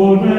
Madonna.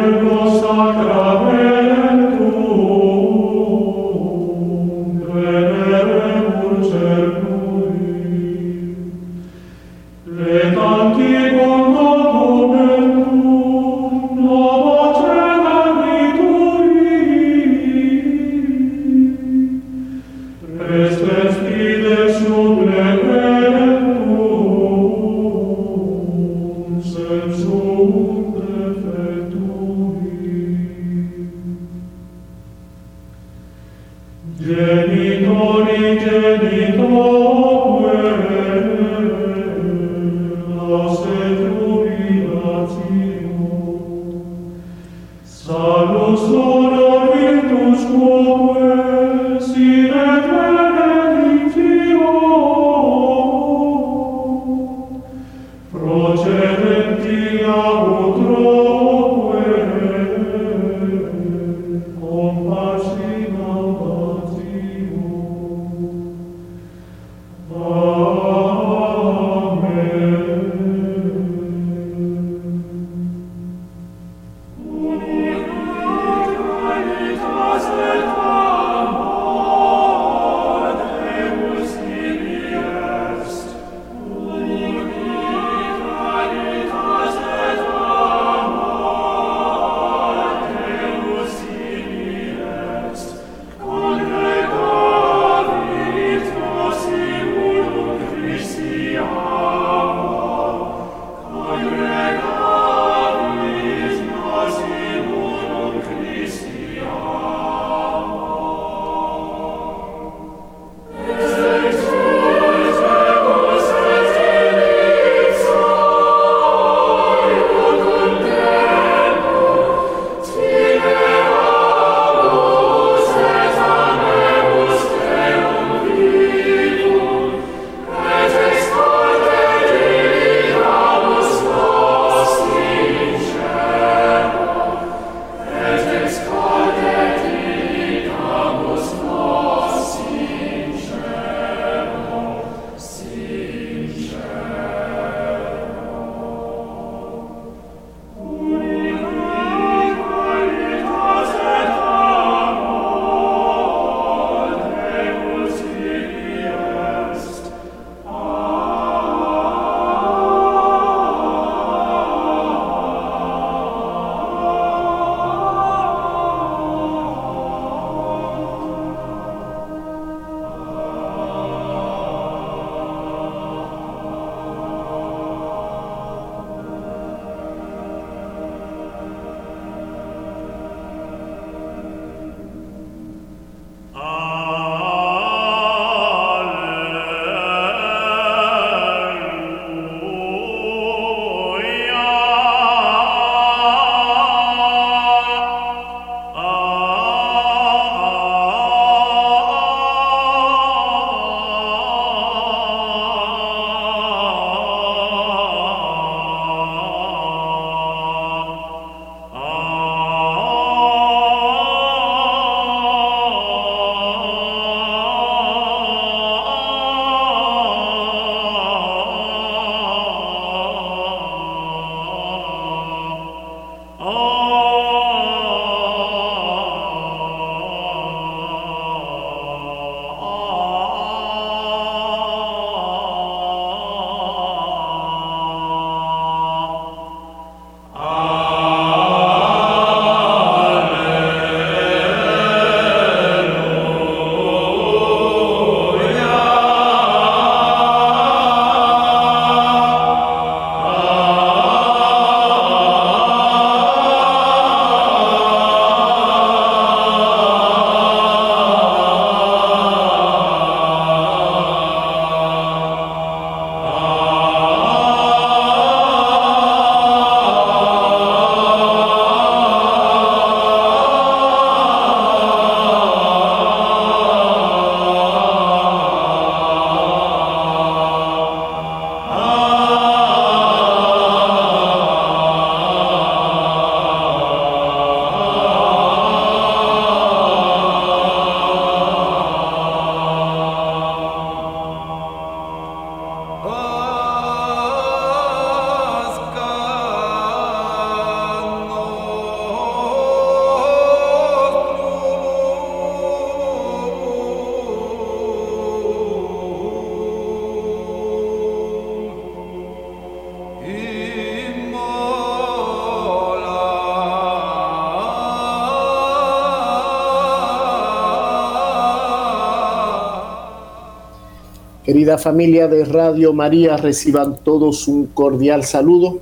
Querida familia de Radio María, reciban todos un cordial saludo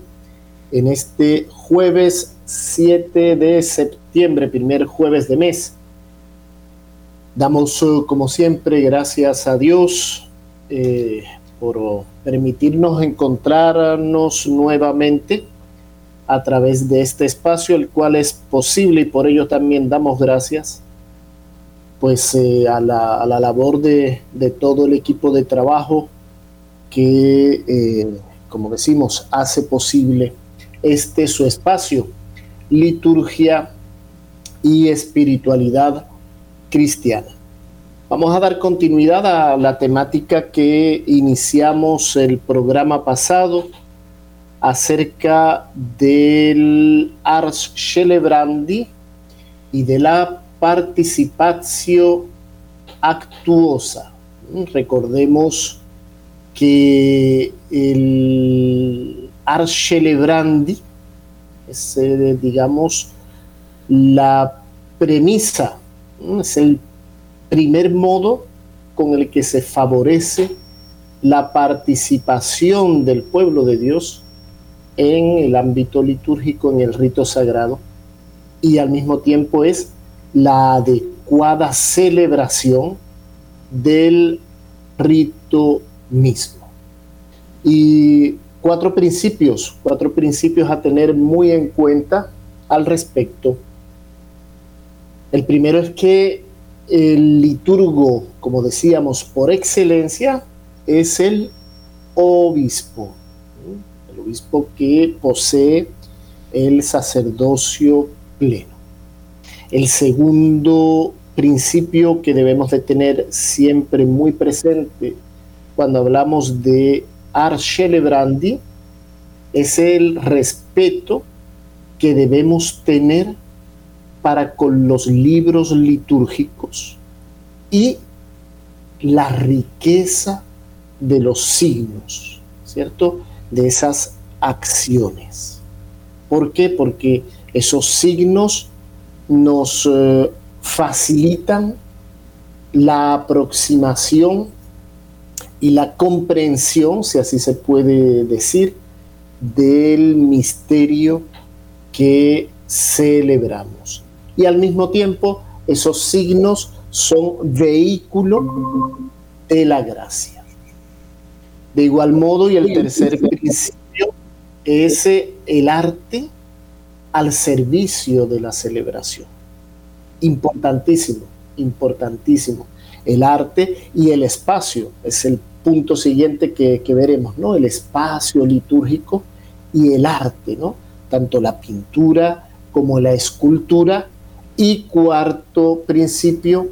en este jueves 7 de septiembre, primer jueves de mes. Damos, eh, como siempre, gracias a Dios eh, por permitirnos encontrarnos nuevamente a través de este espacio, el cual es posible y por ello también damos gracias pues eh, a, la, labor de, todo el equipo de trabajo que, eh, como decimos, hace posible este su espacio, liturgia y espiritualidad cristiana. Vamos a dar continuidad a la temática que iniciamos el programa pasado acerca del Ars Celebrandi y de la participatio actuosa. Recordemos que el Arcelebrandi es, eh, digamos, la premisa, es el primer modo con el que se favorece la participación del pueblo de Dios en el ámbito litúrgico, en el rito sagrado, y al mismo tiempo es la adecuada celebración del rito mismo. Y cuatro principios, cuatro principios a tener muy en cuenta al respecto. El primero es que el liturgo, como decíamos, por excelencia, es el obispo, el obispo que posee el sacerdocio pleno. El segundo principio que debemos de tener siempre muy presente cuando hablamos de Archelebrandi es el respeto que debemos tener para con los libros litúrgicos y la riqueza de los signos, ¿cierto? De esas acciones. ¿Por qué? Porque esos signos nos eh, facilitan la aproximación y la comprensión, si así se puede decir, del misterio que celebramos. Y al mismo tiempo, esos signos son vehículo de la gracia. De igual modo, y el tercer principio es el arte al servicio de la celebración. Importantísimo, importantísimo. El arte y el espacio es el punto siguiente que, veremos, ¿no? El espacio litúrgico y el arte, ¿no? Tanto la pintura como la escultura. Y cuarto principio,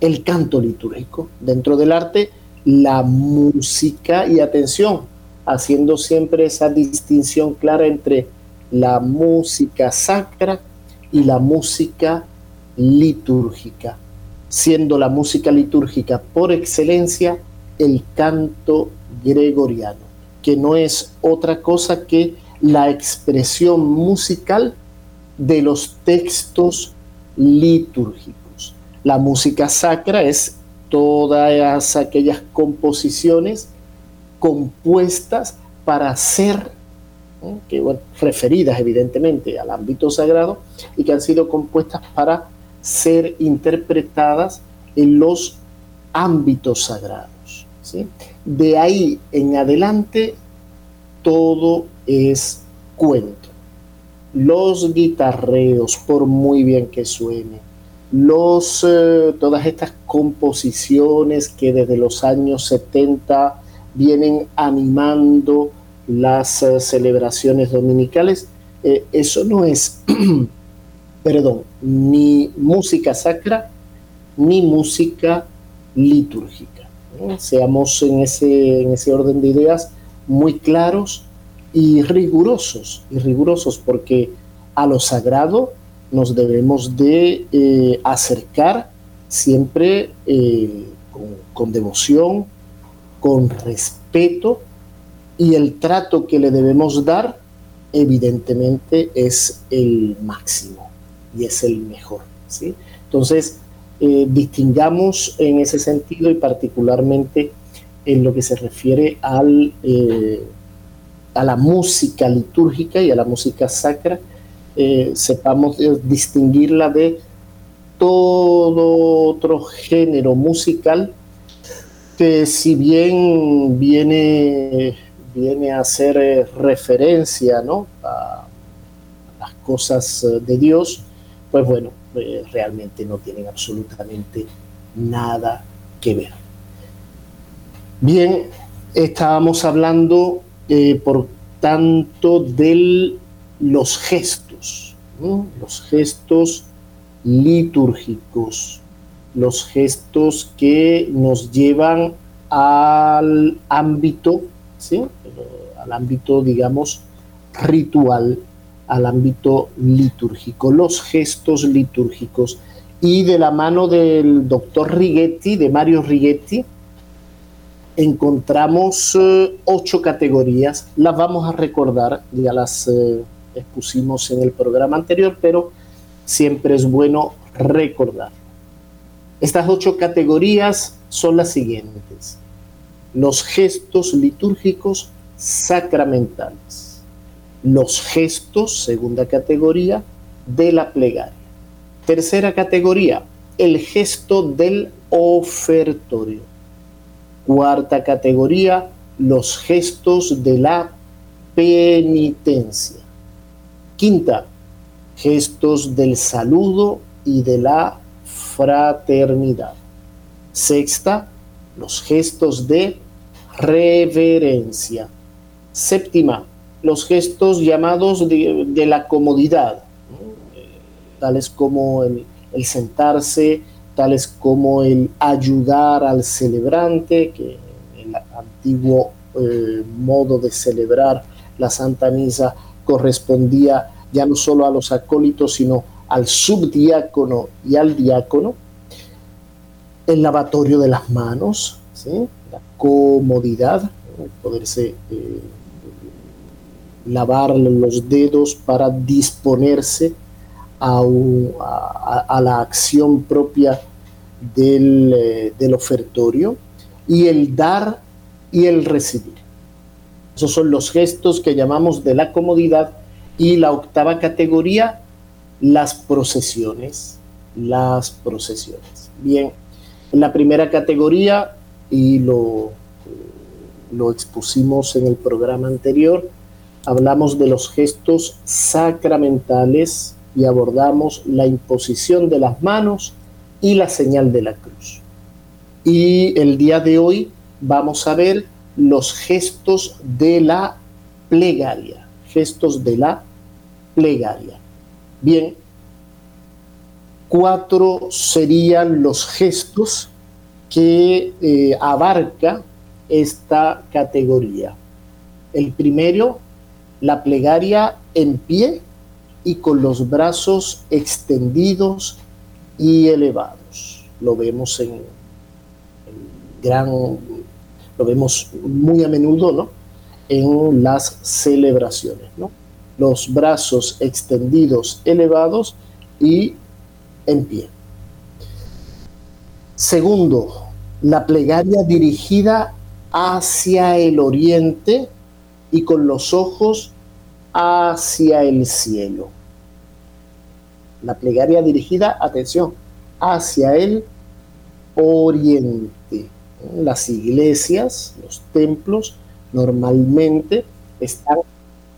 el canto litúrgico. Dentro del arte, la música y atención, haciendo siempre esa distinción clara entre la música sacra y la música litúrgica, siendo la música litúrgica por excelencia el canto gregoriano, que no es otra cosa que la expresión musical de los textos litúrgicos. La música sacra es todas aquellas composiciones compuestas para ser que referidas evidentemente al ámbito sagrado y que han sido compuestas para ser interpretadas en los ámbitos sagrados. De ahí en adelante todo es cuento. Los guitarreos, por muy bien que suene, los, eh, todas estas composiciones que desde los años 70 vienen animando las eh, celebraciones dominicales, eh, eso no es, perdón, ni música sacra ni música litúrgica. Seamos en ese, en ese orden de ideas muy claros y rigurosos, y rigurosos porque a lo sagrado nos debemos de eh, acercar siempre con devoción, con respeto, y el trato que le debemos dar evidentemente es el máximo y es el mejor. ¿sí? Entonces, eh, distingamos en ese sentido y particularmente en lo que se refiere al, eh, a la música litúrgica y a la música sacra, eh, sepamos distinguirla de todo otro género musical que si bien viene, viene a hacer eh, referencia ¿no? a las cosas de Dios, pues bueno, realmente no tienen absolutamente nada que ver. Bien, estábamos hablando, eh, por tanto, de los gestos, los gestos litúrgicos, los gestos que nos llevan al ámbito, al ámbito, digamos, ritual, al ámbito litúrgico, los gestos litúrgicos. Y de la mano del doctor Righetti, de Mario Righetti, encontramos eh, ocho categorías. Las vamos a recordar, ya las eh, expusimos en el programa anterior, pero siempre es bueno recordar. Estas ocho categorías son las siguientes. Los gestos litúrgicos sacramentales. Los gestos, segunda categoría, de la plegaria. Tercera categoría, el gesto del ofertorio Cuarta categoría, los gestos de la penitencia. Quinta, gestos del saludo y de la fraternidad. Sexta, los gestos de reverencia. Séptima, los gestos llamados de, la comodidad, tales como el sentarse, tales como el ayudar al celebrante, que el antiguo eh, modo de celebrar la Santa Misa correspondía ya no solo a los acólitos, sino al subdiácono y al diácono, el lavatorio de las manos, comodidad, poderse eh, lavar los dedos para disponerse a, la acción propia eh, del, ofertorio y el dar y el recibir. Esos son los gestos que llamamos de la comodidad y la octava categoría, las procesiones. Las procesiones. Bien, en la primera categoría, y lo, lo expusimos en el programa anterior, hablamos de los gestos sacramentales y abordamos la imposición de las manos y la señal de la cruz. Y el día de hoy vamos a ver los gestos de la plegaria, gestos de la plegaria. Bien, cuatro serían los gestos que eh, abarca esta categoría. El primero, la plegaria en pie y con los brazos extendidos y elevados. Lo vemos en, gran, lo vemos muy a menudo, ¿no? En las celebraciones, ¿no? Los brazos extendidos, elevados y en pie. Segundo, la plegaria dirigida hacia el oriente y con los ojos hacia el cielo la plegaria dirigida, atención, hacia el oriente. Las iglesias, los templos, normalmente están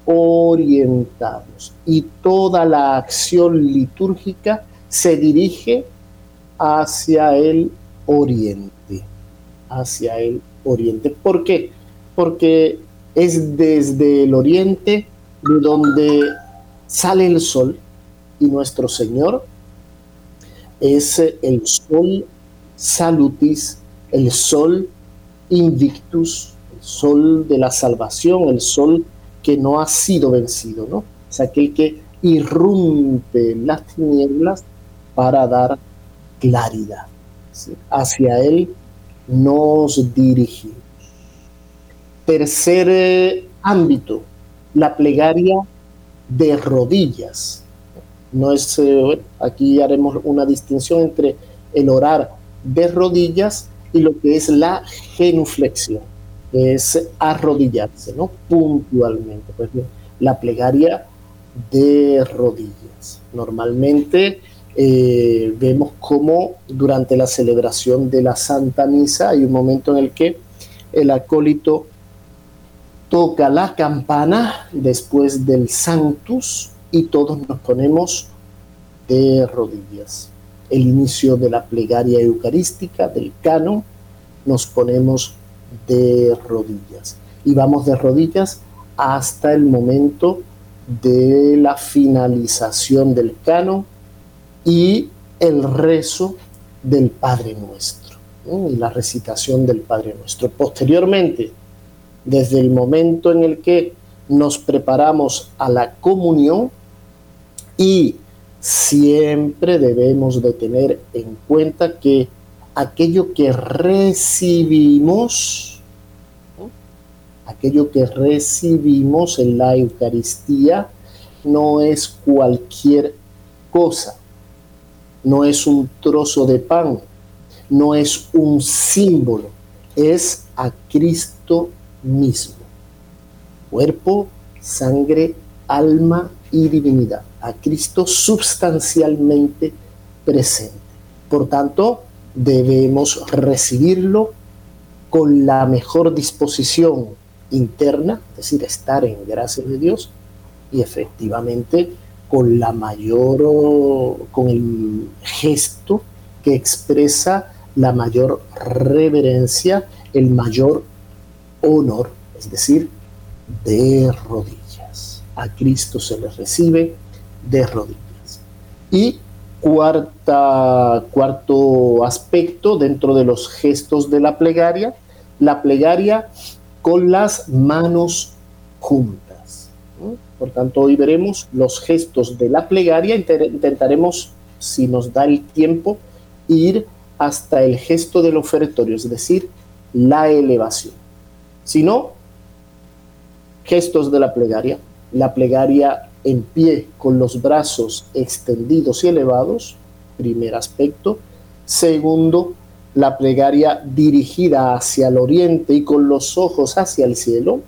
orientados y toda la acción litúrgica se dirige hacia el oriente, hacia el oriente. ¿Por qué? Porque es desde el oriente donde sale el sol y nuestro Señor es el sol salutis, el sol invictus, el sol de la salvación, el sol que no ha sido vencido, ¿no? Es aquel que irrumpe las tinieblas para dar claridad. Hacia Él nos dirigimos. Tercer eh, ámbito, la plegaria de rodillas. No es, eh, aquí haremos una distinción entre el orar de rodillas y lo que es la genuflexión, que es arrodillarse, ¿no? Puntualmente. Pues la plegaria de rodillas. Normalmente eh, vemos cómo durante la celebración de la Santa Misa hay un momento en el que el acólito toca la campana después del Sanctus y todos nos ponemos de rodillas. El inicio de la plegaria eucarística, del canon, nos ponemos de rodillas. Y vamos de rodillas hasta el momento de la finalización del canon y el rezo del Padre Nuestro, y la recitación del Padre Nuestro. Posteriormente, desde el momento en el que nos preparamos a la comunión y siempre debemos de tener en cuenta que aquello que recibimos, aquello que recibimos en la Eucaristía no es cualquier cosa, no es un trozo de pan, no es un símbolo, es a Cristo mismo. Cuerpo, sangre, alma y divinidad. A Cristo sustancialmente presente. Por tanto, debemos recibirlo con la mejor disposición interna, es decir, estar en gracia de Dios y efectivamente con la mayor, con el gesto que expresa la mayor reverencia, el mayor honor, es decir, de rodillas. A Cristo se le recibe de rodillas. Y cuarta, cuarto aspecto dentro de los gestos de la plegaria, la plegaria con las manos juntas. Por tanto, hoy veremos los gestos de la plegaria. Intentaremos, si nos da el tiempo, ir hasta el gesto del ofertorio, es decir, la elevación. Si no, gestos de la plegaria. La plegaria en pie con los brazos extendidos y elevados, primer aspecto. Segundo, la plegaria dirigida hacia el oriente y con los ojos hacia el cielo.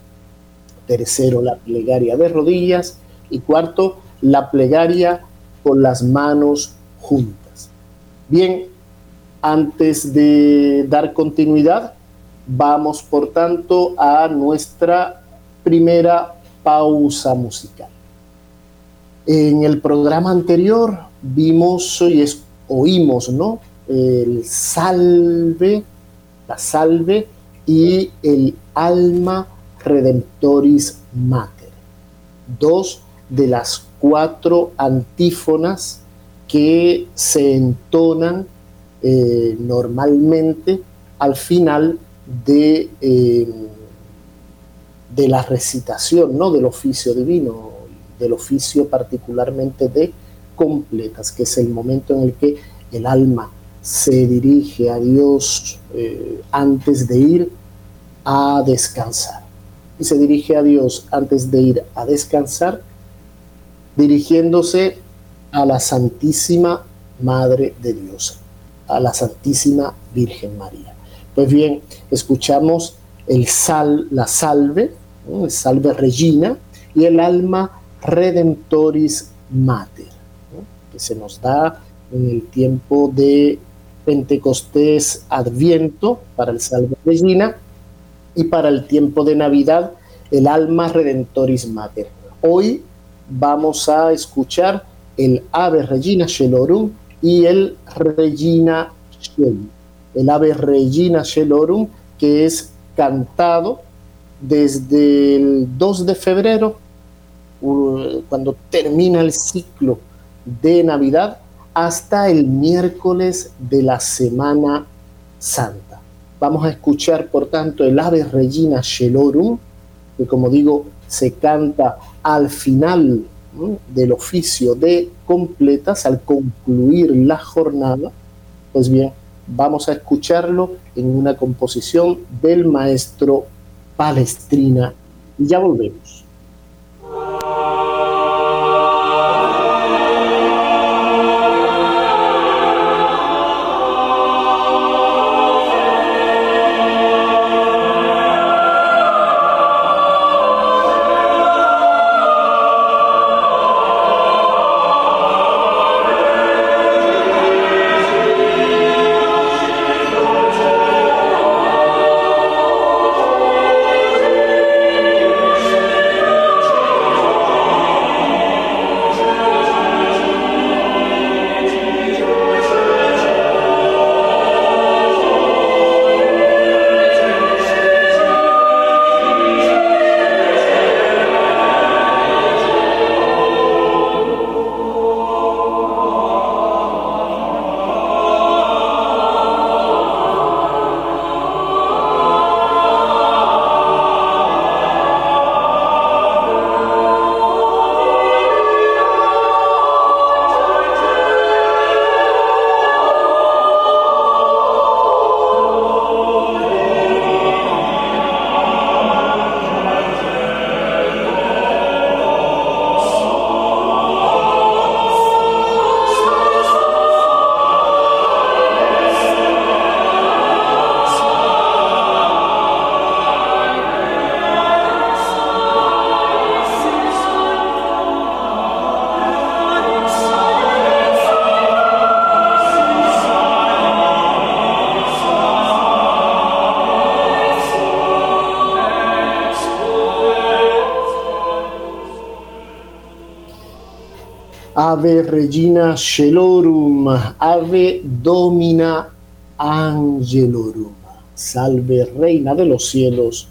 Tercero, la plegaria de rodillas. Y cuarto, la plegaria con las manos juntas. Bien, antes de dar continuidad, Vamos, por tanto, a nuestra primera pausa musical. En el programa anterior vimos y oímos, ¿no? El salve, la salve y el alma redemptoris mater. Dos de las cuatro antífonas que se entonan eh, normalmente al final de, eh, de la recitación, ¿no? Del oficio divino, del oficio particularmente de completas, que es el momento en el que el alma se dirige a Dios eh, antes de ir a descansar. Y se dirige a Dios antes de ir a descansar, dirigiéndose a la Santísima Madre de Dios, a la Santísima Virgen María. Pues bien, escuchamos el sal, la salve, el salve regina, y el alma redemptoris mater, que se nos da en el tiempo de Pentecostés Adviento para el salve regina y para el tiempo de Navidad el alma redemptoris mater. Hoy vamos a escuchar el ave regina shelorum y el regina Shel el ave Regina Shelorum, que es cantado desde el 2 de febrero, cuando termina el ciclo de Navidad, hasta el miércoles de la Semana Santa. Vamos a escuchar, por tanto, el ave Regina Shelorum, que como digo, se canta al final del oficio de completas, al concluir la jornada. Pues bien, Vamos a escucharlo en una composición del maestro Palestrina y ya volvemos. Ave Regina Celorum, Ave Domina Angelorum. Salve Reina de los cielos,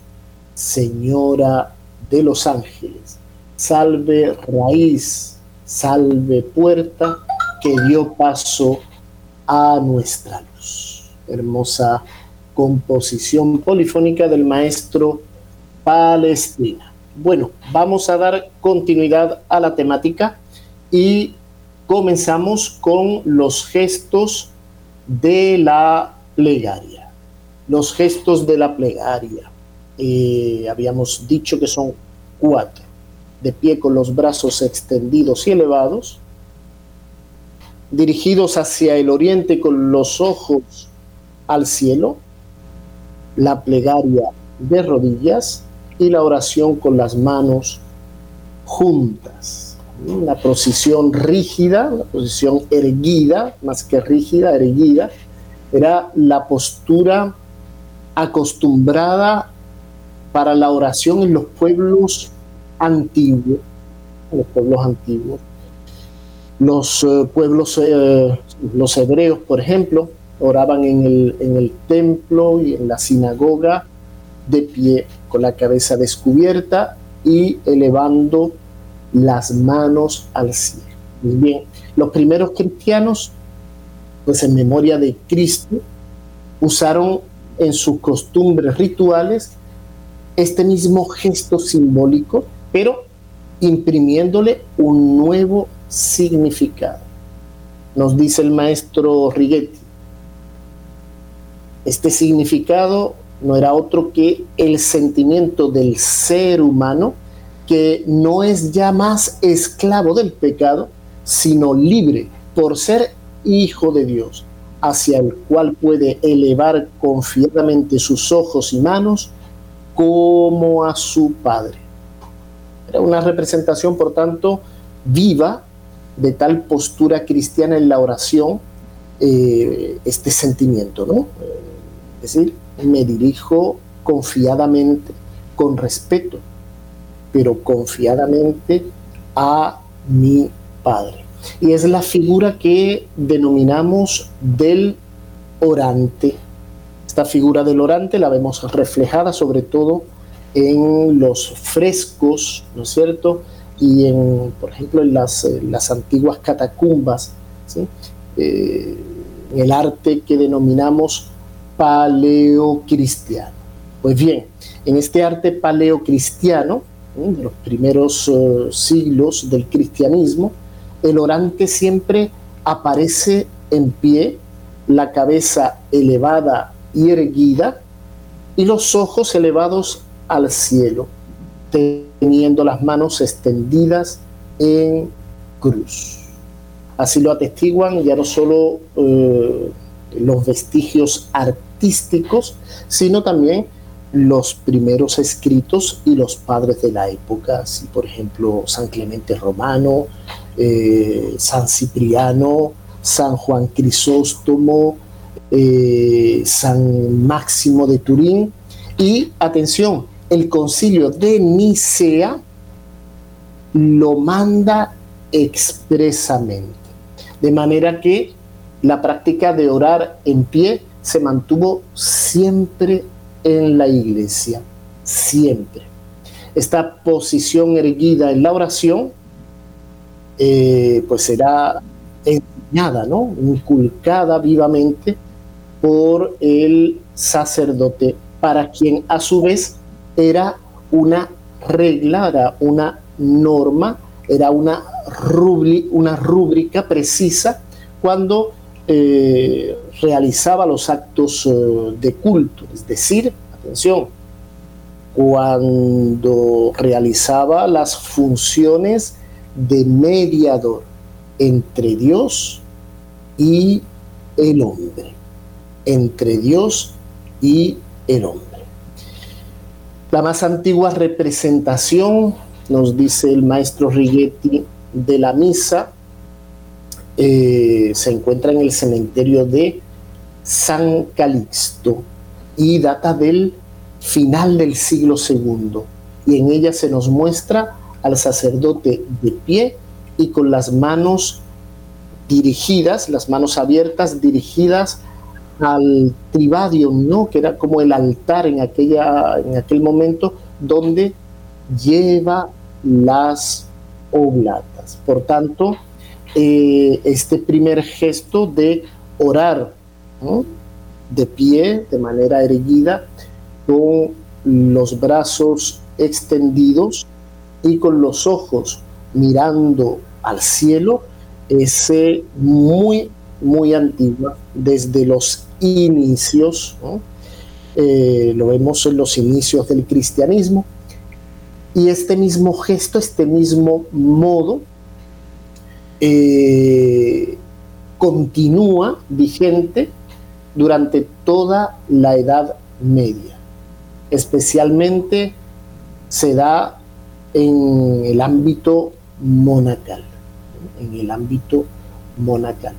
Señora de los ángeles. Salve raíz, salve puerta que dio paso a nuestra luz. Hermosa composición polifónica del maestro Palestina. Bueno, vamos a dar continuidad a la temática y comenzamos con los gestos de la plegaria. Los gestos de la plegaria. Eh, habíamos dicho que son cuatro. De pie con los brazos extendidos y elevados, dirigidos hacia el oriente con los ojos al cielo, la plegaria de rodillas y la oración con las manos juntas. Una posición rígida, una posición erguida, más que rígida, erguida, era la postura acostumbrada para la oración en los pueblos antiguos, los pueblos antiguos. Los eh, pueblos, eh, los hebreos, por ejemplo, oraban en el, en el templo y en la sinagoga de pie, con la cabeza descubierta y elevando las manos al cielo. Muy bien, los primeros cristianos, pues en memoria de Cristo, usaron en sus costumbres rituales este mismo gesto simbólico, pero imprimiéndole un nuevo significado. Nos dice el maestro Righetti, este significado no era otro que el sentimiento del ser humano que no es ya más esclavo del pecado, sino libre por ser hijo de Dios, hacia el cual puede elevar confiadamente sus ojos y manos como a su Padre. Era una representación, por tanto, viva de tal postura cristiana en la oración, eh, este sentimiento, ¿no? Es decir, me dirijo confiadamente, con respeto, pero confiadamente a mi Padre. Y es la figura que denominamos del orante. Esta figura del orante la vemos reflejada sobre todo en los frescos, ¿no es cierto? Y en, por ejemplo, en las, las antiguas catacumbas, eh, en el arte que denominamos paleocristiano. Pues bien, en este arte paleocristiano, de los primeros eh, siglos del cristianismo, el orante siempre aparece en pie, la cabeza elevada y erguida y los ojos elevados al cielo, teniendo las manos extendidas en cruz. Así lo atestiguan ya no solo eh, los vestigios artísticos, sino también los primeros escritos y los padres de la época, así por ejemplo San Clemente Romano, eh, San Cipriano, San Juan Crisóstomo, eh, San Máximo de Turín y atención, el concilio de Nicea lo manda expresamente, de manera que la práctica de orar en pie se mantuvo siempre en la iglesia, siempre. Esta posición erguida en la oración, eh, pues será enseñada, ¿no? inculcada vivamente por el sacerdote, para quien a su vez era una regla, era una norma, era una, una rúbrica precisa cuando eh, realizaba los actos eh, de culto, es decir, atención, cuando realizaba las funciones de mediador entre Dios y el hombre, entre Dios y el hombre. La más antigua representación, nos dice el maestro Righetti, de la misa eh, se encuentra en el cementerio de San Calixto y data del final del siglo II. Y en ella se nos muestra al sacerdote de pie y con las manos dirigidas, las manos abiertas, dirigidas al tribadium, ¿no? que era como el altar en, aquella, en aquel momento donde lleva las oblatas. Por tanto, eh, este primer gesto de orar de pie, de manera erguida, con los brazos extendidos y con los ojos mirando al cielo, es muy, muy antigua, desde los inicios, eh, lo vemos en los inicios del cristianismo, y este mismo gesto, este mismo modo, eh, continúa vigente durante toda la Edad Media. Especialmente se da en el ámbito monacal, en el ámbito monacal.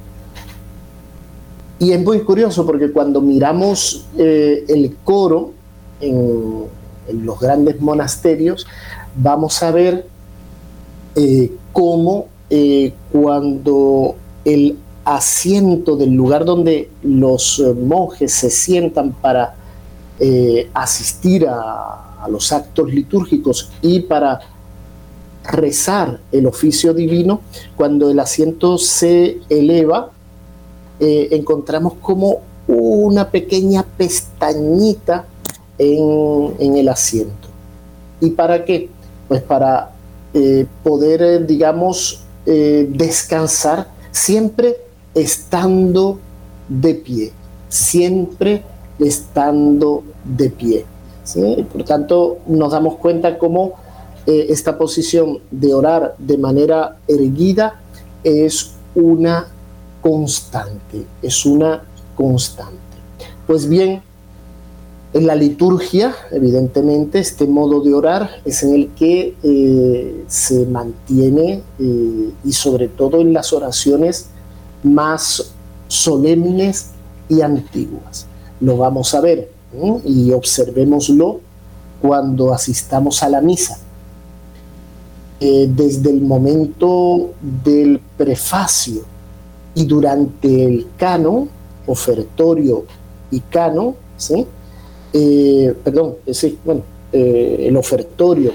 Y es muy curioso porque cuando miramos eh, el coro en, los grandes monasterios, vamos a ver eh, cómo eh, cuando el asiento del lugar donde los monjes se sientan para asistir a, los actos litúrgicos y para rezar el oficio divino, cuando el asiento se eleva, eh, encontramos como una pequeña pestañita en, el asiento. ¿Y para qué? Pues para eh, poder, eh, digamos, descansar siempre estando de pie, siempre estando de pie. Por tanto, nos damos cuenta cómo eh, esta posición de orar de manera erguida es una constante, es una constante. Pues bien, en la liturgia, evidentemente, este modo de orar es en el que eh, se mantiene eh, y sobre todo en las oraciones más solemnes y antiguas. Lo vamos a ver y observémoslo cuando asistamos a la misa. Eh, desde el momento del prefacio y durante el canon, ofertorio y canon, ¿sí? Eh, perdón, eh, sí, bueno, el ofertorio,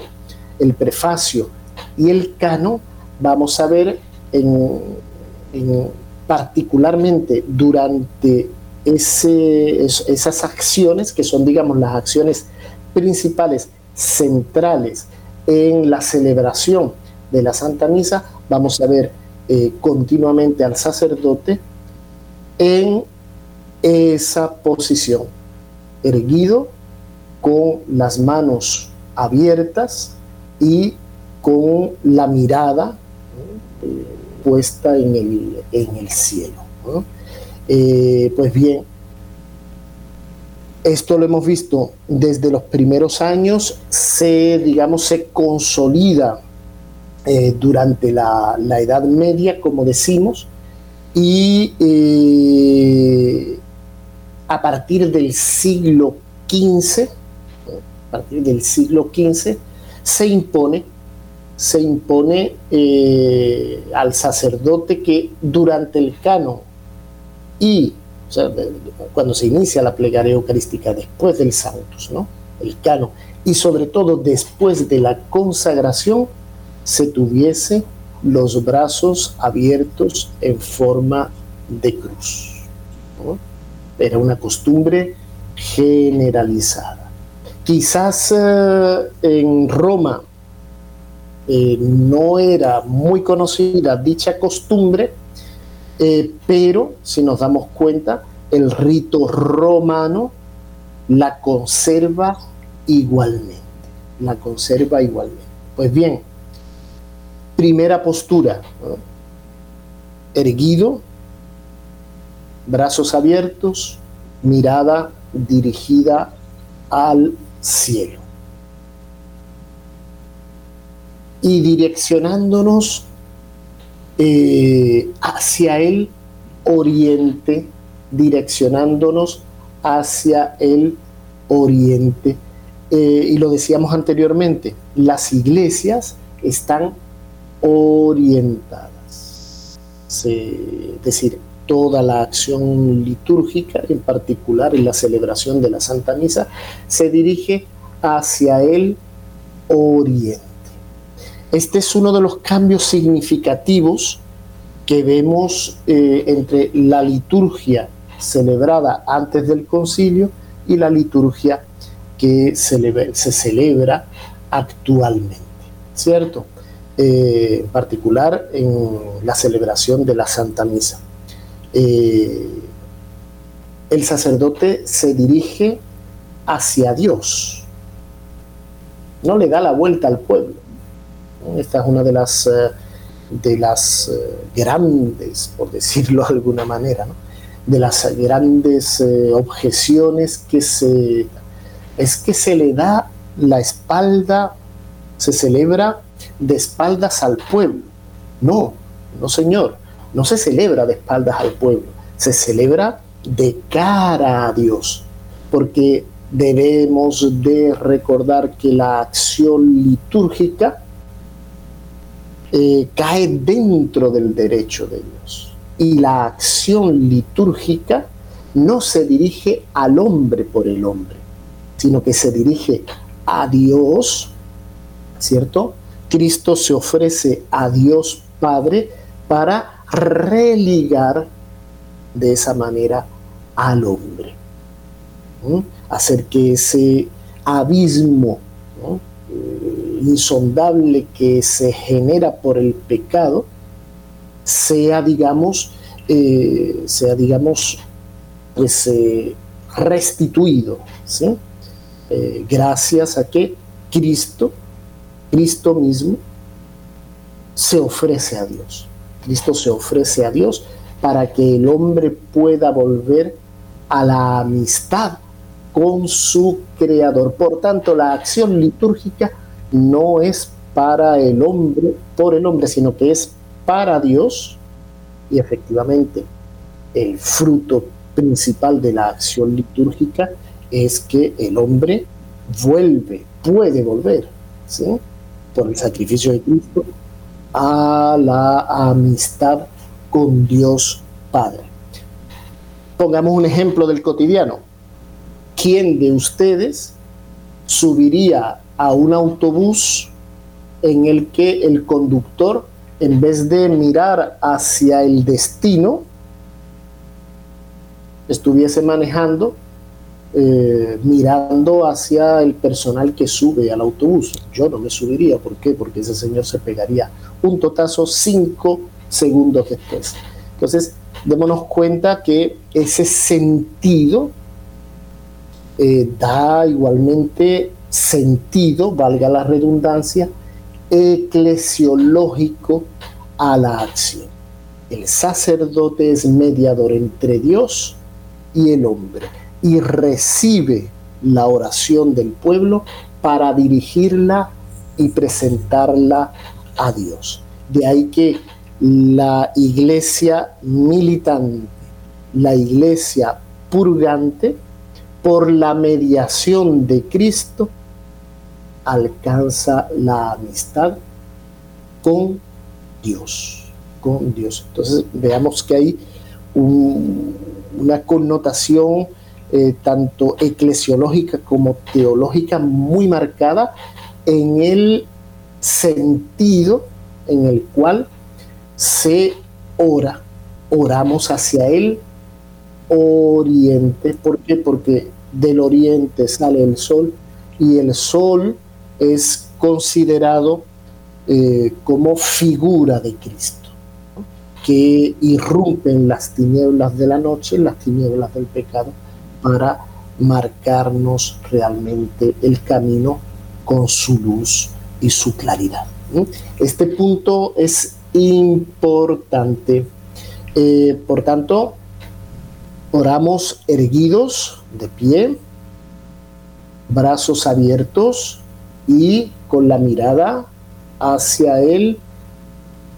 el prefacio y el canon, vamos a ver en, particularmente durante esas acciones, que son, digamos, las acciones principales, centrales en la celebración de la Santa Misa, vamos a ver eh, continuamente al sacerdote en esa posición, erguido, con las manos abiertas y con la mirada eh, puesta en el, en el cielo. Eh, pues bien, esto lo hemos visto desde los primeros años, se, digamos, se consolida eh, durante la, Edad Media, como decimos, y a partir del siglo XV, a partir del siglo XV, se impone, se impone al sacerdote que durante el canon y cuando se inicia la plegaria eucarística después del Sanctus, ¿no? el cano, y sobre todo después de la consagración, se tuviese los brazos abiertos en forma de cruz. Era una costumbre generalizada. Quizás eh, en Roma eh, no era muy conocida dicha costumbre, eh, pero si nos damos cuenta, el rito romano la conserva igualmente, la conserva igualmente. Pues bien, primera postura, erguido, brazos abiertos, mirada dirigida al cielo. Y direccionándonos eh, hacia el oriente, direccionándonos hacia el oriente. Eh, y lo decíamos anteriormente, las iglesias están orientadas. es decir, toda la acción litúrgica, en particular en la celebración de la Santa Misa, se dirige hacia el oriente. Este es uno de los cambios significativos que vemos eh, entre la liturgia celebrada antes del concilio y la liturgia que se celebra actualmente, ¿cierto? Eh, en particular en la celebración de la Santa Misa. Eh, el sacerdote se dirige hacia Dios, no le da la vuelta al pueblo. Esta es una de las, eh, de las grandes, por decirlo de alguna manera, de las grandes objeciones que se es que se le da la espalda, se celebra de espaldas al pueblo. No, no señor, no se celebra de espaldas al pueblo, se celebra de cara a Dios, porque debemos de recordar que la acción litúrgica eh, cae dentro del derecho de Dios. Y la acción litúrgica no se dirige al hombre por el hombre, sino que se dirige a Dios, ¿cierto? Cristo se ofrece a Dios Padre para religar de esa manera al hombre. Hacer que ese abismo eh, insondable que se genera por el pecado sea, digamos, eh, sea, digamos, pues eh, restituido, ¿sí? Gracias a que Cristo, Cristo mismo, se ofrece a Dios. Cristo se ofrece a Dios para que el hombre pueda volver a la amistad con su creador. Por tanto, la acción litúrgica no es para el hombre, por el hombre, sino que es para Dios y efectivamente el fruto principal de la acción litúrgica es que el hombre vuelve, puede volver, ¿sí? por el sacrificio de Cristo, a la amistad con Dios Padre. Pongamos un ejemplo del cotidiano. ¿Quién de ustedes subiría a un autobús en el que el conductor, en vez de mirar hacia el destino, estuviese manejando eh, mirando hacia el personal que sube al autobús. Yo no me subiría, ¿por qué? Porque ese señor se pegaría un totazo cinco segundos después. Entonces, démonos cuenta que ese sentido eh, da igualmente sentido, valga la redundancia, eclesiológico a la acción. El sacerdote es mediador entre Dios y el hombre y recibe la oración del pueblo para dirigirla y presentarla a Dios. De ahí que la iglesia militante, la iglesia purgante, por la mediación de Cristo, alcanza la amistad con Dios, con Dios. Entonces veamos que hay una connotación eh, tanto eclesiológica como teológica muy marcada en el sentido en el cual se ora, oramos hacia el oriente. ¿Por qué? Porque del oriente sale el sol y el sol es considerado eh, como figura de Cristo, que irrumpen las tinieblas de la noche, las tinieblas del pecado, para marcarnos realmente el camino con su luz y su claridad. Este punto es importante. Eh, por tanto, oramos erguidos, de pie, brazos abiertos y con la mirada hacia el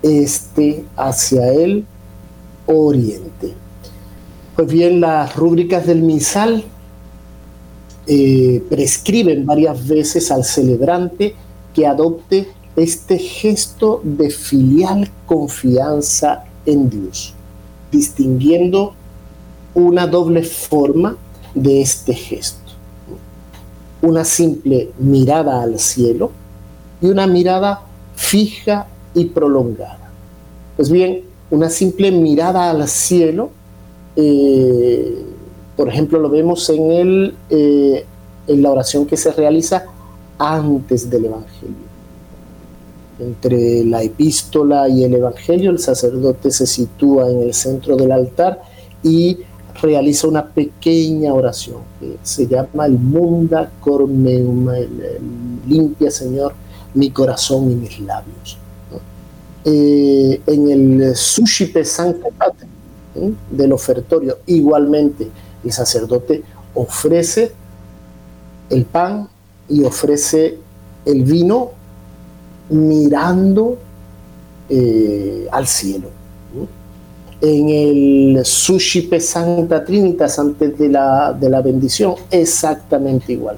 este, hacia el oriente. Pues bien, las rúbricas del misal eh, prescriben varias veces al celebrante que adopte este gesto de filial confianza en Dios, distinguiendo una doble forma de este gesto. Una simple mirada al cielo y una mirada fija y prolongada. Pues bien, una simple mirada al cielo, eh, por ejemplo, lo vemos en, el, eh, en la oración que se realiza antes del Evangelio. Entre la epístola y el Evangelio, el sacerdote se sitúa en el centro del altar y realiza una pequeña oración que se llama el Munda Cormeum, limpia Señor mi corazón y mis labios. Eh, en el Sushipe Sancta del ofertorio, igualmente el sacerdote ofrece el pan y ofrece el vino mirando eh, al cielo. En el Sushi Santa Trinitas antes de la, de la bendición, exactamente igual.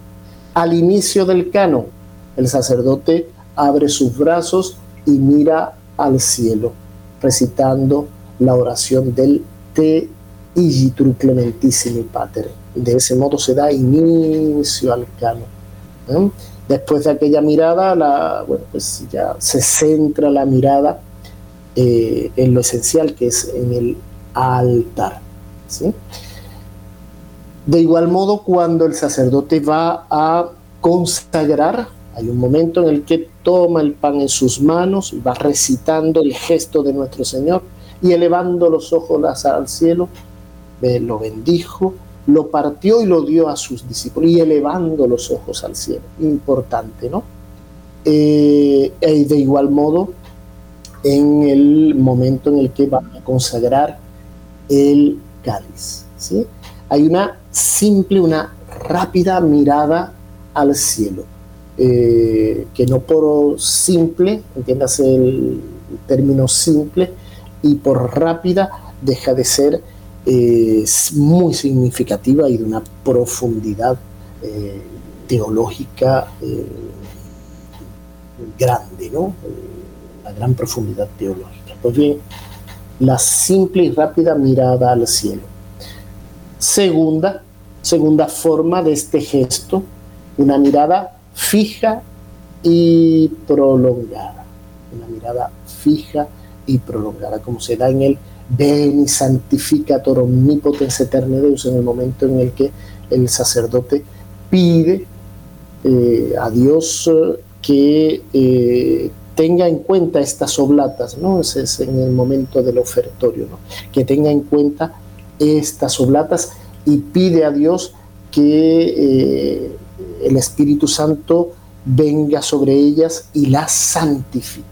Al inicio del canon, el sacerdote abre sus brazos y mira al cielo, recitando la oración del Te Igitru Clementissimi Pater. De ese modo se da inicio al canon. Después de aquella mirada, bueno, pues ya se centra la mirada eh, en lo esencial que es en el altar. De igual modo, cuando el sacerdote va a consagrar, hay un momento en el que toma el pan en sus manos y va recitando el gesto de nuestro Señor y elevando los ojos al cielo, lo bendijo lo partió y lo dio a sus discípulos, y elevando los ojos al cielo. Importante, ¿no? Eh, y de igual modo, en el momento en el que va a consagrar el cáliz. ¿sí? Hay una simple, una rápida mirada al cielo, eh, que no por simple, entiéndase el término simple, y por rápida deja de ser es muy significativa y de una profundidad eh, teológica eh, grande, ¿no? una gran profundidad teológica. Pues bien, la simple y rápida mirada al cielo. Segunda, segunda forma de este gesto, una mirada fija y prolongada. Una mirada fija y prolongada, como se da en el ven y santificator omnipotens eterne Deus en el momento en el que el sacerdote pide eh, a Dios eh, que eh, tenga en cuenta estas oblatas, ¿no? Es en el momento del ofertorio, ¿no? Que tenga en cuenta estas oblatas y pide a Dios que el Espíritu Santo venga sobre ellas y las santifique.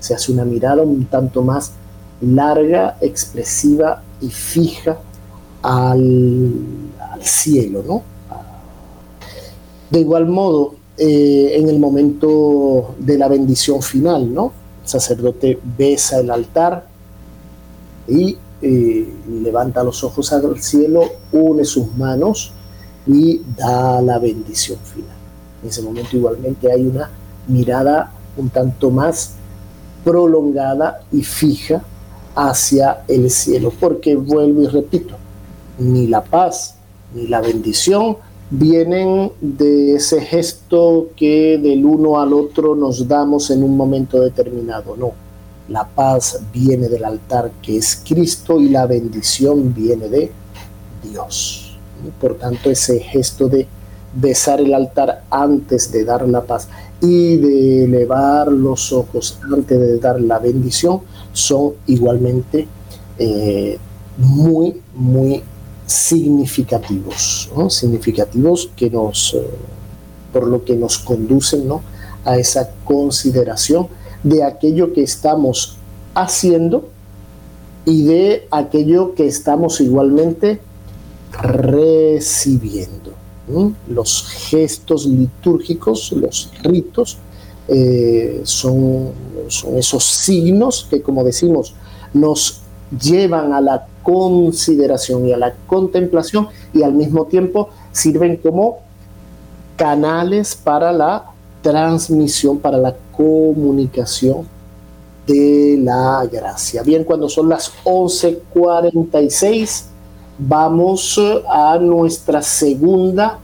Se hace una mirada un tanto más larga, expresiva y fija al, cielo, ¿no? De igual modo, eh, en el momento de la bendición final, ¿no? El sacerdote besa el altar y eh, levanta los ojos al cielo, une sus manos y da la bendición final. En ese momento igualmente hay una mirada un tanto más prolongada y fija hacia el cielo, porque vuelvo y repito, ni la paz ni la bendición vienen de ese gesto que del uno al otro nos damos en un momento determinado, no. La paz viene del altar que es Cristo y la bendición viene de Dios. Por tanto, ese gesto de besar el altar antes de dar la paz y de elevar los ojos antes de dar la bendición son igualmente eh, muy, muy significativos, significativos que nos, eh, por lo que nos conducen ¿no? a esa consideración de aquello que estamos haciendo y de aquello que estamos igualmente recibiendo. Los gestos litúrgicos, los ritos, eh, son, son esos signos que, como decimos, nos llevan a la consideración y a la contemplación y al mismo tiempo sirven como canales para la transmisión, para la comunicación de la gracia. Bien, cuando son las 11:46, vamos a nuestra segunda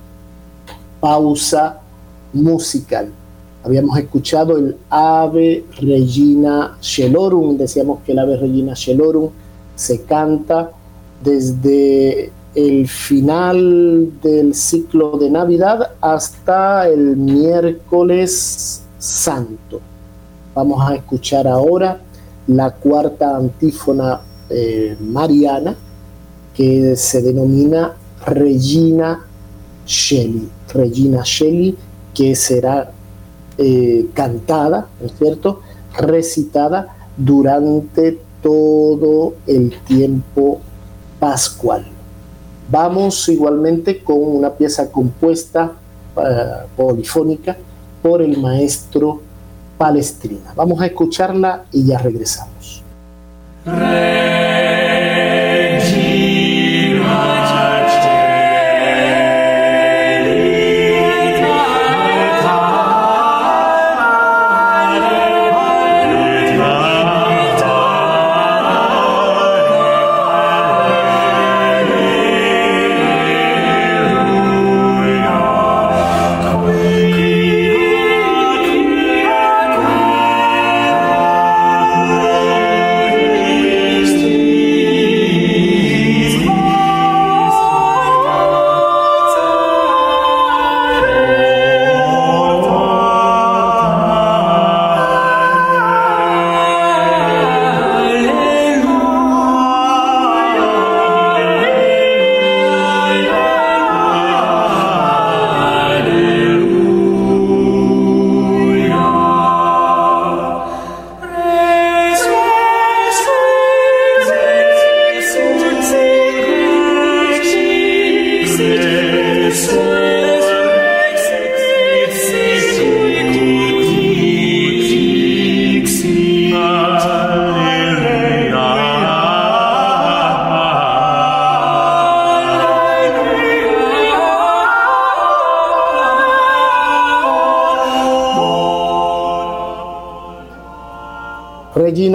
pausa musical. Habíamos escuchado el Ave Regina Shelorum, decíamos que el Ave Regina Shelorum se canta desde el final del ciclo de Navidad hasta el miércoles santo. Vamos a escuchar ahora la cuarta antífona eh, mariana que se denomina Regina Shelley. Regina Shelley que será eh, cantada, ¿no es cierto? Recitada durante todo el tiempo pascual. Vamos igualmente con una pieza compuesta uh, polifónica por el maestro Palestrina. Vamos a escucharla y ya regresamos.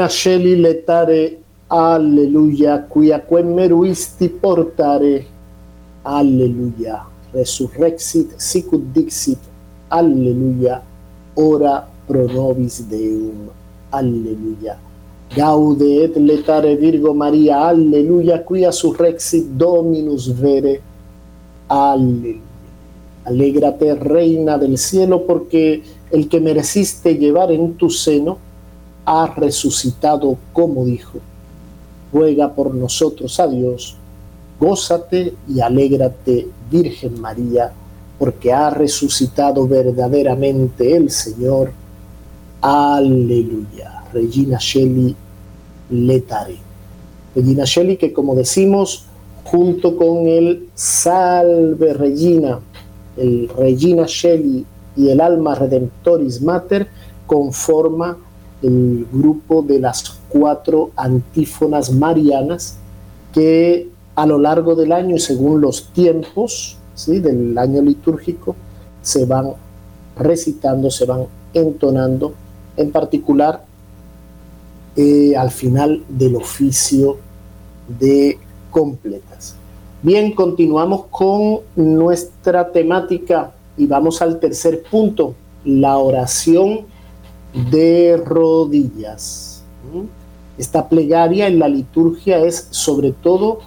Sheli letare, alleluia, quia quem meruisti portare, alleluia, resurrexit, sicut dixit, alleluia, ora pro nobis Deum, alleluia. Gaude et letare Virgo Maria, alleluia, quia surrexit Dominus vere, alleluia. Alégrate, Reina del cielo, porque el que mereciste llevar en tu seno, ha resucitado como dijo. Ruega por nosotros a Dios, gózate y alégrate, Virgen María, porque ha resucitado verdaderamente el Señor. Aleluya. Regina Shelley Letare. Regina Shelley que como decimos, junto con el Salve Regina, el Regina Shelley y el Alma Redemptoris Mater, conforma el grupo de las cuatro antífonas marianas que a lo largo del año y según los tiempos ¿sí? del año litúrgico se van recitando, se van entonando, en particular eh, al final del oficio de completas. Bien, continuamos con nuestra temática y vamos al tercer punto, la oración de rodillas. Esta plegaria en la liturgia es sobre todo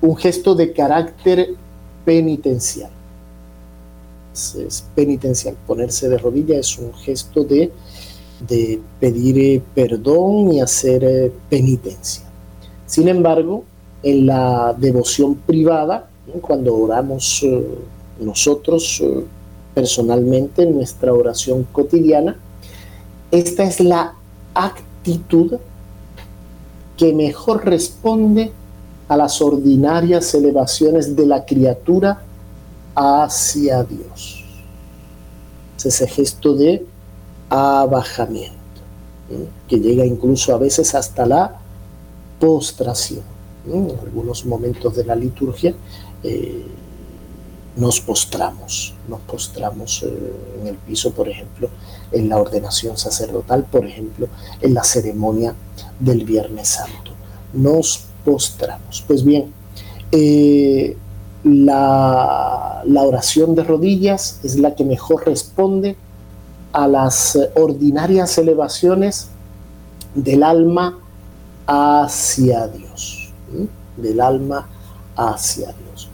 un gesto de carácter penitencial. Es, penitencial. Ponerse de rodillas es un gesto de, de pedir eh, perdón y hacer eh, penitencia. Sin embargo, en la devoción privada, cuando oramos eh, nosotros personalmente en nuestra oración cotidiana, esta es la actitud que mejor responde a las ordinarias elevaciones de la criatura hacia Dios. Es ese gesto de abajamiento, que llega incluso a veces hasta la postración. En algunos momentos de la liturgia, eh, nos postramos, nos postramos eh, en el piso, por ejemplo, en la ordenación sacerdotal, por ejemplo, en la ceremonia del Viernes Santo. Nos postramos. Pues bien, eh, la, la oración de rodillas es la que mejor responde a las ordinarias elevaciones del alma hacia Dios, del alma hacia Dios.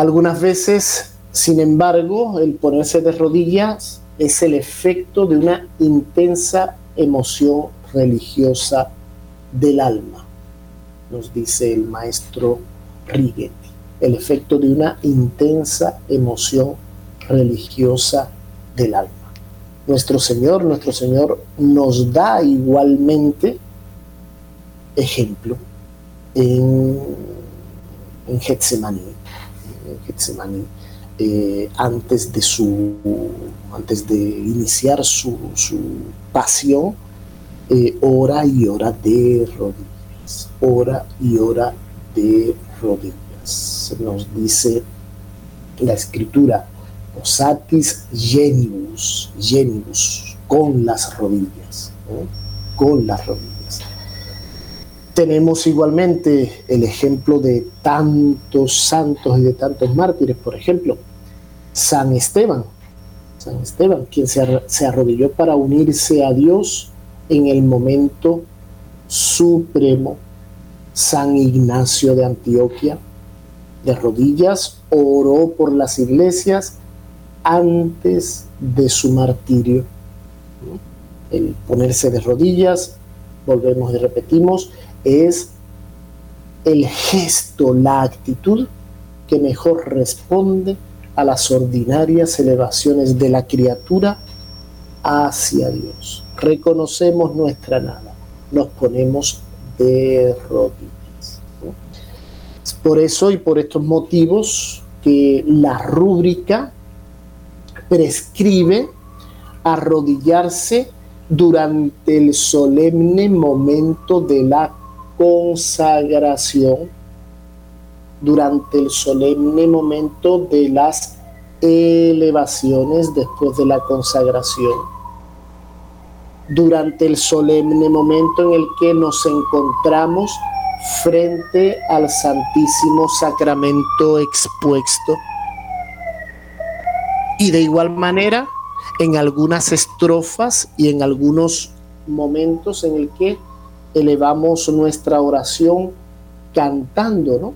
Algunas veces, sin embargo, el ponerse de rodillas es el efecto de una intensa emoción religiosa del alma, nos dice el maestro Righetti, el efecto de una intensa emoción religiosa del alma. Nuestro Señor, nuestro Señor nos da igualmente ejemplo en, en eh, antes de su antes de iniciar su, pasión, eh, ora y ora de rodillas, ora y ora de rodillas. Nos dice la escritura, osatis genibus, genibus, con las rodillas, con las rodillas. Tenemos igualmente el ejemplo de tantos santos y de tantos mártires, por ejemplo, San Esteban, San Esteban, quien se, arrodilló para unirse a Dios en el momento supremo, San Ignacio de Antioquia, de rodillas, oró por las iglesias antes de su martirio. El ponerse de rodillas, volvemos y repetimos, es el gesto, la actitud que mejor responde a las ordinarias elevaciones de la criatura hacia Dios. Reconocemos nuestra nada, nos ponemos de rodillas. Es por eso y por estos motivos que la rúbrica prescribe arrodillarse durante el solemne momento de la consagración durante el solemne momento de las elevaciones después de la consagración, durante el solemne momento en el que nos encontramos frente al Santísimo Sacramento expuesto. Y de igual manera, en algunas estrofas y en algunos momentos en el que elevamos nuestra oración cantando, ¿no?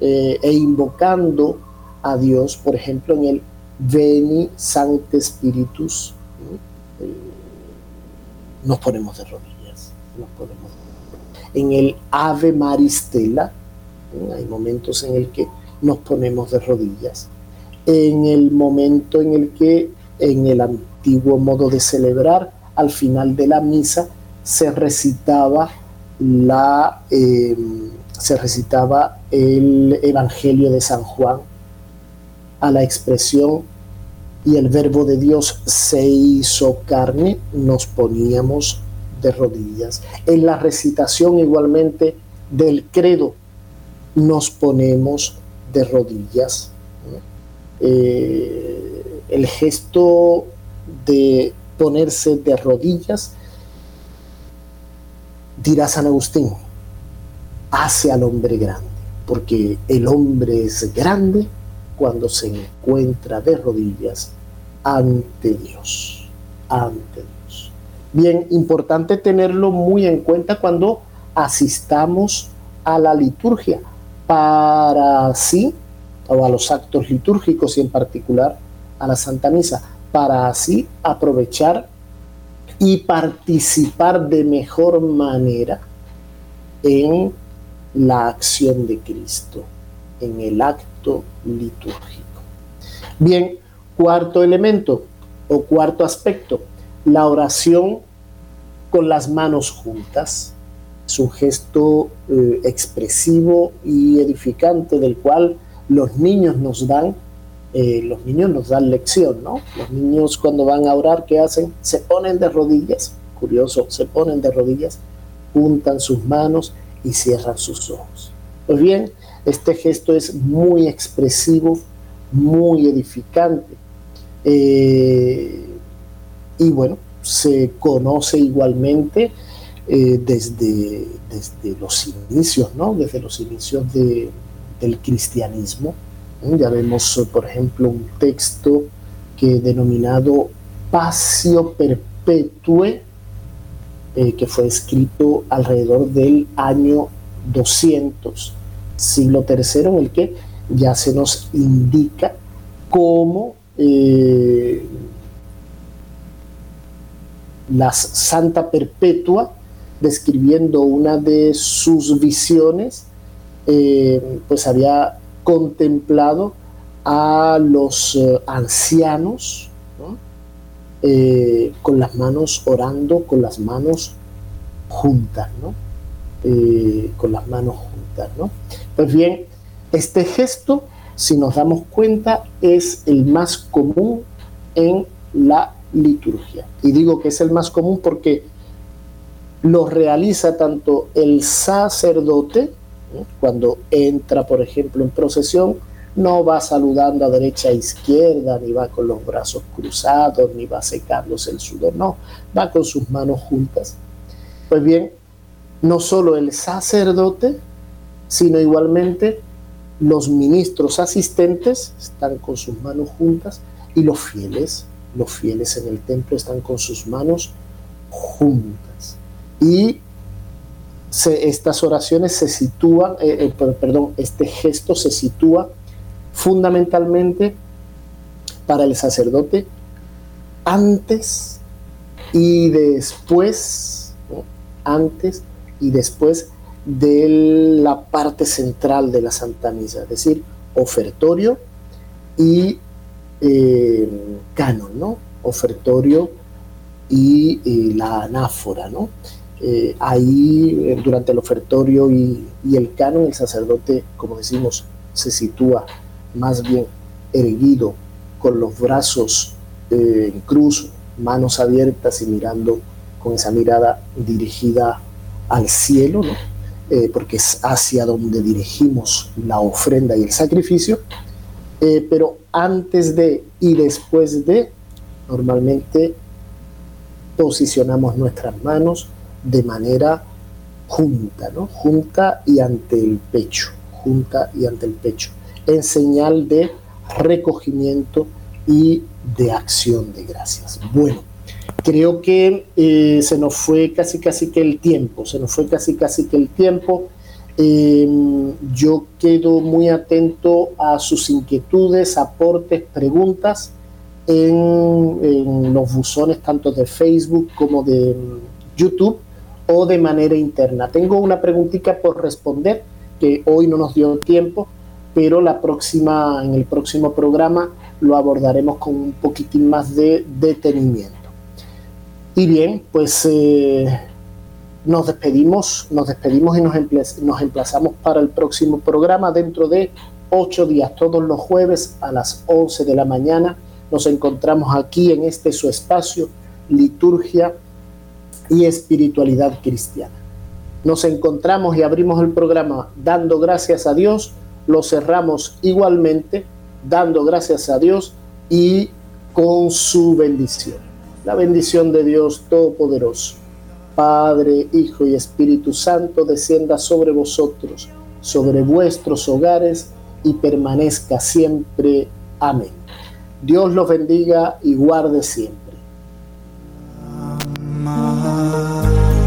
Eh, e invocando a Dios, por ejemplo, en el Veni Sancte Spiritus, eh, nos ponemos de rodillas, nos ponemos En el Ave Maristela, hay momentos en el que nos ponemos de rodillas. En el momento en el que, en el antiguo modo de celebrar, al final de la misa, se recitaba la eh, se recitaba el Evangelio de San Juan a la expresión y el verbo de Dios se hizo carne, nos poníamos de rodillas. En la recitación igualmente del credo nos ponemos de rodillas. Eh, el gesto de ponerse de rodillas dirá San Agustín, hace al hombre grande, porque el hombre es grande cuando se encuentra de rodillas ante Dios, ante Dios. Bien, importante tenerlo muy en cuenta cuando asistamos a la liturgia, para así, o a los actos litúrgicos y en particular a la Santa Misa, para así aprovechar y participar de mejor manera en la acción de Cristo, en el acto litúrgico. Bien, cuarto elemento o cuarto aspecto, la oración con las manos juntas. Es un gesto eh, expresivo y edificante del cual los niños nos dan eh, los niños nos dan lección, ¿no? Los niños cuando van a orar, ¿qué hacen? Se ponen de rodillas, curioso, se ponen de rodillas, juntan sus manos y cierran sus ojos. Pues bien, este gesto es muy expresivo muy edificante. Eh, y bueno, se conoce igualmente eh, desde, desde los inicios, ¿no? Desde los inicios del cristianismo. Ya vemos, por ejemplo, un texto que denominado Pasio Perpetue, eh, que fue escrito alrededor del año 200, siglo III, en el que ya se nos indica cómo eh, la Santa Perpetua, describiendo una de sus visiones, eh, pues había contemplado a los eh, ancianos eh, con las manos orando, con las manos juntas, ¿no? con las manos juntas, ¿no? Pues bien, este gesto, si nos damos cuenta, es el más común en la liturgia. Y digo que es el más común porque lo realiza tanto el sacerdote, cuando entra, por ejemplo, en procesión, no va saludando a derecha e izquierda, ni va con los brazos cruzados, ni va secándose el sudor, no, va con sus manos juntas. Pues bien, no solo el sacerdote, sino igualmente los ministros asistentes están con sus manos juntas y los fieles los fieles en el templo están con sus manos juntas. Y estas oraciones se sitúan, eh, eh, perdón, este gesto se sitúa fundamentalmente para el sacerdote antes y después, antes y después de la parte central de la Santa Misa, es decir, ofertorio y eh, canon, ¿no? Ofertorio y, la anáfora, ¿no? Eh, ahí, eh, durante el ofertorio y, el canon, el sacerdote, como decimos, se sitúa más bien erguido, con los brazos en cruz, manos abiertas y mirando con esa mirada dirigida al cielo, ¿no? porque es hacia donde dirigimos la ofrenda y el sacrificio, eh, pero antes de y después de, normalmente posicionamos nuestras manos de manera junta, ¿no? Junta y ante el pecho, junta y ante el pecho, en señal de recogimiento y de acción de gracias. Bueno, creo que eh, se nos fue casi casi que el tiempo, se nos fue casi casi que el tiempo. Em, yo quedo muy atento a sus inquietudes, aportes, preguntas en, los buzones tanto de Facebook como de mm, YouTube o de manera interna. Tengo una preguntita por responder que hoy no nos dio tiempo, pero la próxima, en el próximo programa lo abordaremos con un poquitín más de detenimiento. Y bien, pues eh, nos despedimos, nos despedimos y nos, emplazamos para el próximo programa dentro de ocho días, todos los jueves a las 11 de la mañana. Nos encontramos aquí en este su espacio, liturgia y espiritualidad cristiana. Nos encontramos y abrimos el programa dando gracias a Dios, lo cerramos igualmente dando gracias a Dios y con su bendición. La bendición de Dios Todopoderoso Padre, Hijo y Espíritu Santo, descienda sobre vosotros, sobre vuestros hogares y permanezca siempre. Amén. Dios los bendiga y guarde siempre. 吗？